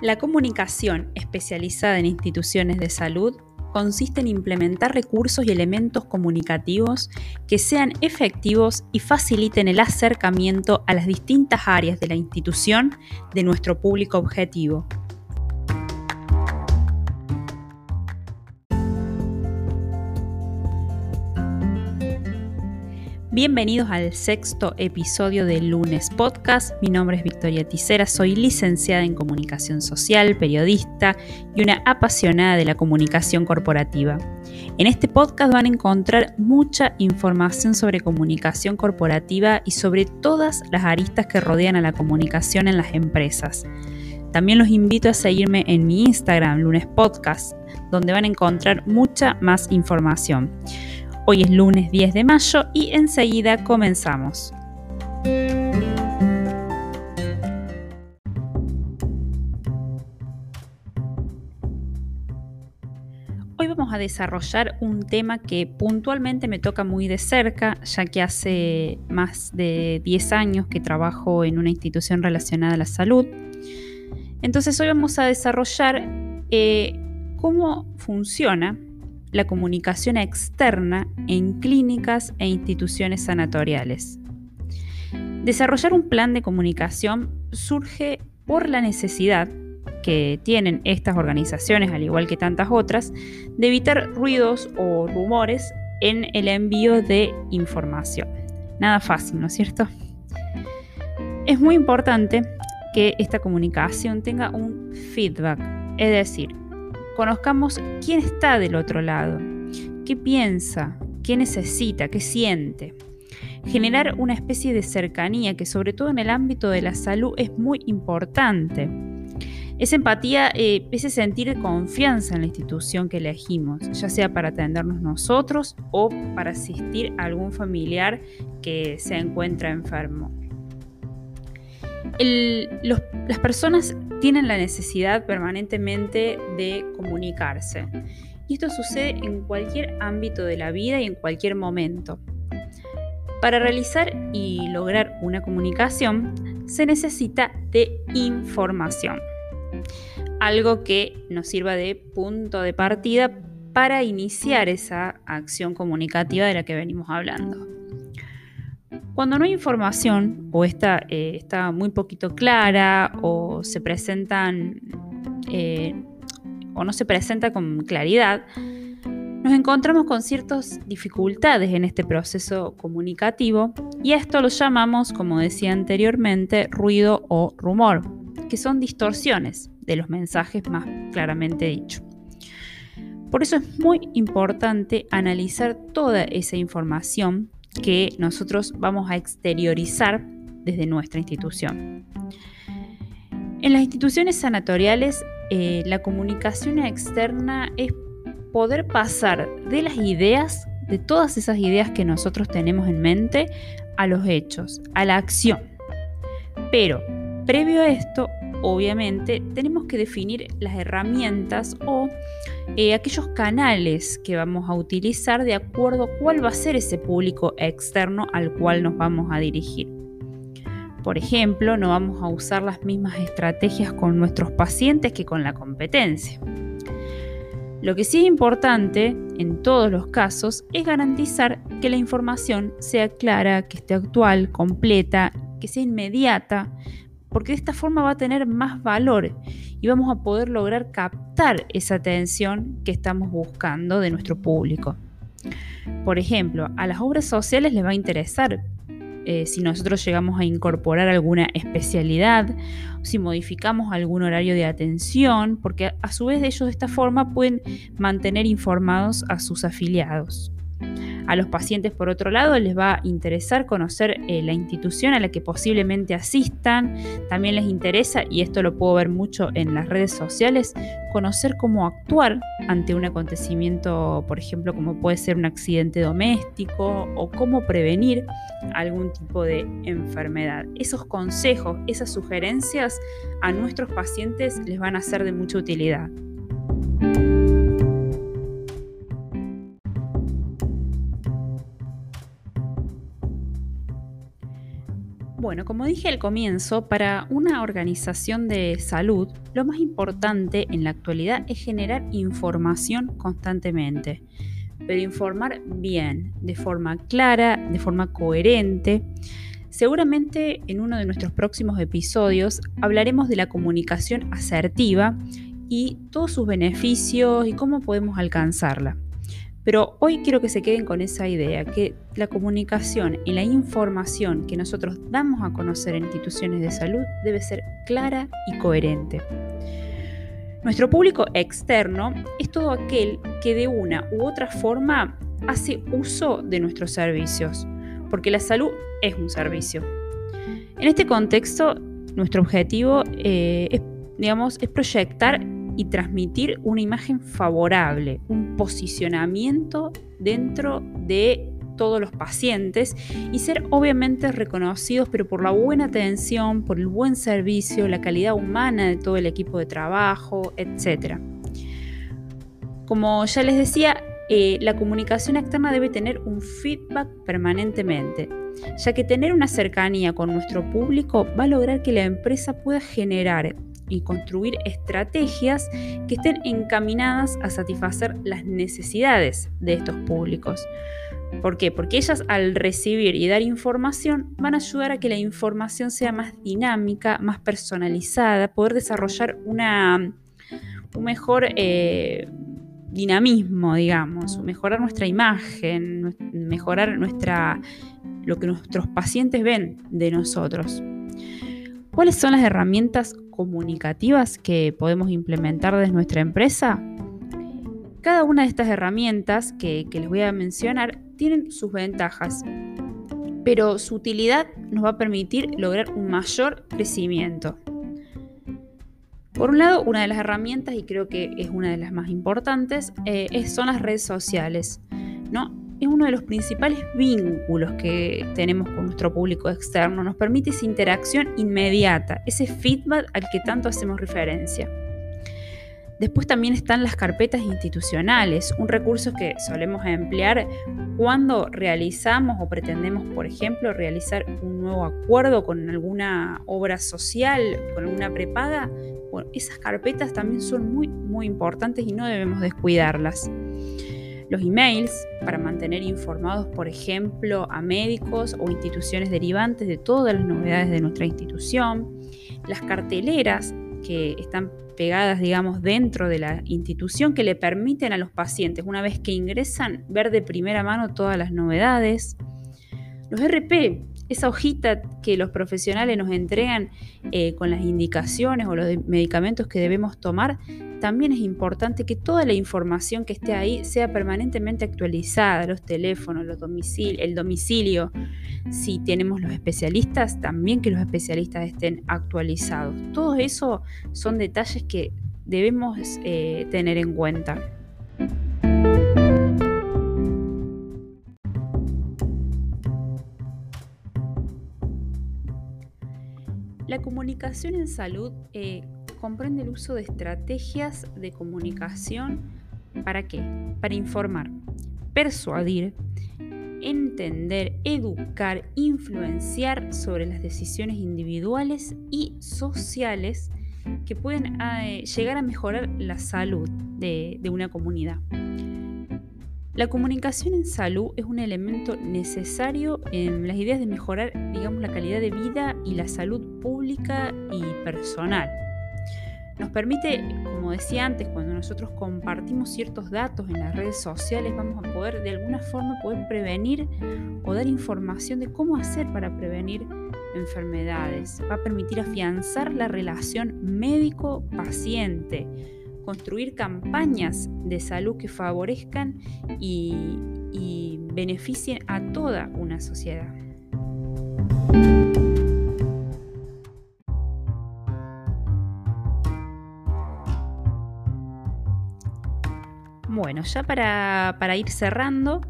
La comunicación especializada en instituciones de salud consiste en implementar recursos y elementos comunicativos que sean efectivos y faciliten el acercamiento a las distintas áreas de la institución de nuestro público objetivo. Bienvenidos al sexto episodio del Lunes Podcast. Mi nombre es Victoria Ticera, soy licenciada en comunicación social, periodista y una apasionada de la comunicación corporativa. En este podcast van a encontrar mucha información sobre comunicación corporativa y sobre todas las aristas que rodean a la comunicación en las empresas. También los invito a seguirme en mi Instagram, Lunes Podcast, donde van a encontrar mucha más información. Hoy es lunes 10 de mayo y enseguida comenzamos. Hoy vamos a desarrollar un tema que puntualmente me toca muy de cerca, ya que hace más de 10 años que trabajo en una institución relacionada a la salud. Entonces hoy vamos a desarrollar eh, cómo funciona la comunicación externa en clínicas e instituciones sanatoriales. Desarrollar un plan de comunicación surge por la necesidad que tienen estas organizaciones, al igual que tantas otras, de evitar ruidos o rumores en el envío de información. Nada fácil, ¿no es cierto? Es muy importante que esta comunicación tenga un feedback, es decir, conozcamos quién está del otro lado, qué piensa, qué necesita, qué siente. Generar una especie de cercanía que sobre todo en el ámbito de la salud es muy importante. Esa empatía eh, ese sentir confianza en la institución que elegimos, ya sea para atendernos nosotros o para asistir a algún familiar que se encuentra enfermo las personas tienen la necesidad permanentemente de comunicarse. Y esto sucede en cualquier ámbito de la vida y en cualquier momento. Para realizar y lograr una comunicación se necesita de información. Algo que nos sirva de punto de partida para iniciar esa acción comunicativa de la que venimos hablando. Cuando no hay información o está, eh, está muy poquito clara o se presentan eh, o no se presenta con claridad, nos encontramos con ciertas dificultades en este proceso comunicativo y esto lo llamamos, como decía anteriormente, ruido o rumor, que son distorsiones de los mensajes más claramente dicho. Por eso es muy importante analizar toda esa información que nosotros vamos a exteriorizar desde nuestra institución. En las instituciones sanatoriales, eh, la comunicación externa es poder pasar de las ideas, de todas esas ideas que nosotros tenemos en mente, a los hechos, a la acción. Pero, previo a esto, obviamente, tenemos que definir las herramientas o eh, aquellos canales que vamos a utilizar de acuerdo a cuál va a ser ese público externo al cual nos vamos a dirigir. Por ejemplo, no vamos a usar las mismas estrategias con nuestros pacientes que con la competencia. Lo que sí es importante en todos los casos es garantizar que la información sea clara, que esté actual, completa, que sea inmediata, porque de esta forma va a tener más valor y vamos a poder lograr captar esa atención que estamos buscando de nuestro público. Por ejemplo, a las obras sociales les va a interesar eh, si nosotros llegamos a incorporar alguna especialidad, si modificamos algún horario de atención, porque a su vez ellos de esta forma pueden mantener informados a sus afiliados. A los pacientes, por otro lado, les va a interesar conocer eh, la institución a la que posiblemente asistan. También les interesa, y esto lo puedo ver mucho en las redes sociales, conocer cómo actuar ante un acontecimiento, por ejemplo, como puede ser un accidente doméstico o cómo prevenir algún tipo de enfermedad. Esos consejos, esas sugerencias a nuestros pacientes les van a ser de mucha utilidad. Como dije al comienzo, para una organización de salud, lo más importante en la actualidad es generar información constantemente, pero informar bien, de forma clara, de forma coherente. Seguramente en uno de nuestros próximos episodios hablaremos de la comunicación asertiva y todos sus beneficios y cómo podemos alcanzarla. Pero hoy quiero que se queden con esa idea, que la comunicación y la información que nosotros damos a conocer en instituciones de salud debe ser clara y coherente. Nuestro público externo es todo aquel que de una u otra forma hace uso de nuestros servicios, porque la salud es un servicio. En este contexto, nuestro objetivo eh, digamos, es proyectar y transmitir una imagen favorable, un posicionamiento dentro de todos los pacientes y ser obviamente reconocidos, pero por la buena atención, por el buen servicio, la calidad humana de todo el equipo de trabajo, etc. Como ya les decía, eh, la comunicación externa debe tener un feedback permanentemente, ya que tener una cercanía con nuestro público va a lograr que la empresa pueda generar y construir estrategias que estén encaminadas a satisfacer las necesidades de estos públicos. ¿Por qué? Porque ellas al recibir y dar información van a ayudar a que la información sea más dinámica, más personalizada, poder desarrollar una, un mejor eh, dinamismo, digamos, mejorar nuestra imagen, mejorar nuestra, lo que nuestros pacientes ven de nosotros. ¿Cuáles son las herramientas comunicativas que podemos implementar desde nuestra empresa? Cada una de estas herramientas que, les voy a mencionar tienen sus ventajas, pero su utilidad nos va a permitir lograr un mayor crecimiento. Por un lado, una de las herramientas, y creo que es una de las más importantes, eh, son las redes sociales. ¿no? Es uno de los principales vínculos que tenemos con nuestro público externo. Nos permite esa interacción inmediata, ese feedback al que tanto hacemos referencia. Después también están las carpetas institucionales, un recurso que solemos emplear cuando realizamos o pretendemos, por ejemplo, realizar un nuevo acuerdo con alguna obra social, con alguna prepaga. Esas carpetas también son muy, muy importantes y no debemos descuidarlas los emails para mantener informados, por ejemplo, a médicos o instituciones derivantes de todas las novedades de nuestra institución, las carteleras que están pegadas, digamos, dentro de la institución que le permiten a los pacientes, una vez que ingresan, ver de primera mano todas las novedades. Los RP, esa hojita que los profesionales nos entregan eh, con las indicaciones o los medicamentos que debemos tomar, también es importante que toda la información que esté ahí sea permanentemente actualizada, los teléfonos, los el domicilio. Si tenemos los especialistas, también que los especialistas estén actualizados. Todo eso son detalles que debemos eh, tener en cuenta. La comunicación en salud eh, comprende el uso de estrategias de comunicación. ¿Para qué? Para informar, persuadir, entender, educar, influenciar sobre las decisiones individuales y sociales que pueden eh, llegar a mejorar la salud de, de una comunidad. La comunicación en salud es un elemento necesario en las ideas de mejorar, digamos, la calidad de vida y la salud pública y personal. Nos permite, como decía antes, cuando nosotros compartimos ciertos datos en las redes sociales, vamos a poder de alguna forma poder prevenir o dar información de cómo hacer para prevenir enfermedades. Va a permitir afianzar la relación médico-paciente, construir campañas de salud que favorezcan y, beneficien a toda una sociedad. Bueno, ya para, ir cerrando,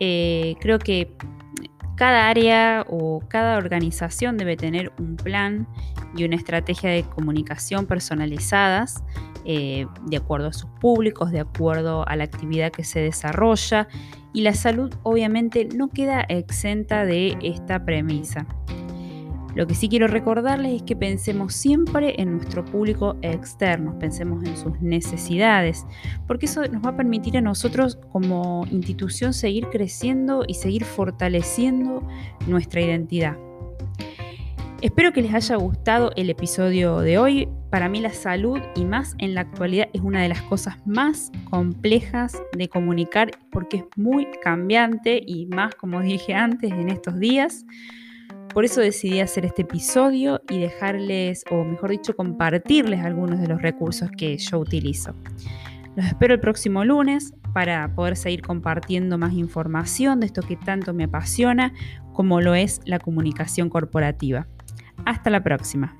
eh, creo que cada área o cada organización debe tener un plan y una estrategia de comunicación personalizadas eh, de acuerdo a sus públicos, de acuerdo a la actividad que se desarrolla y la salud obviamente no queda exenta de esta premisa. Lo que sí quiero recordarles es que pensemos siempre en nuestro público externo, pensemos en sus necesidades, porque eso nos va a permitir a nosotros como institución seguir creciendo y seguir fortaleciendo nuestra identidad. Espero que les haya gustado el episodio de hoy. Para mí la salud y más en la actualidad es una de las cosas más complejas de comunicar porque es muy cambiante y más, como dije antes, en estos días. Por eso decidí hacer este episodio y dejarles, o mejor dicho, compartirles algunos de los recursos que yo utilizo. Los espero el próximo lunes para poder seguir compartiendo más información de esto que tanto me apasiona, como lo es la comunicación corporativa. Hasta la próxima.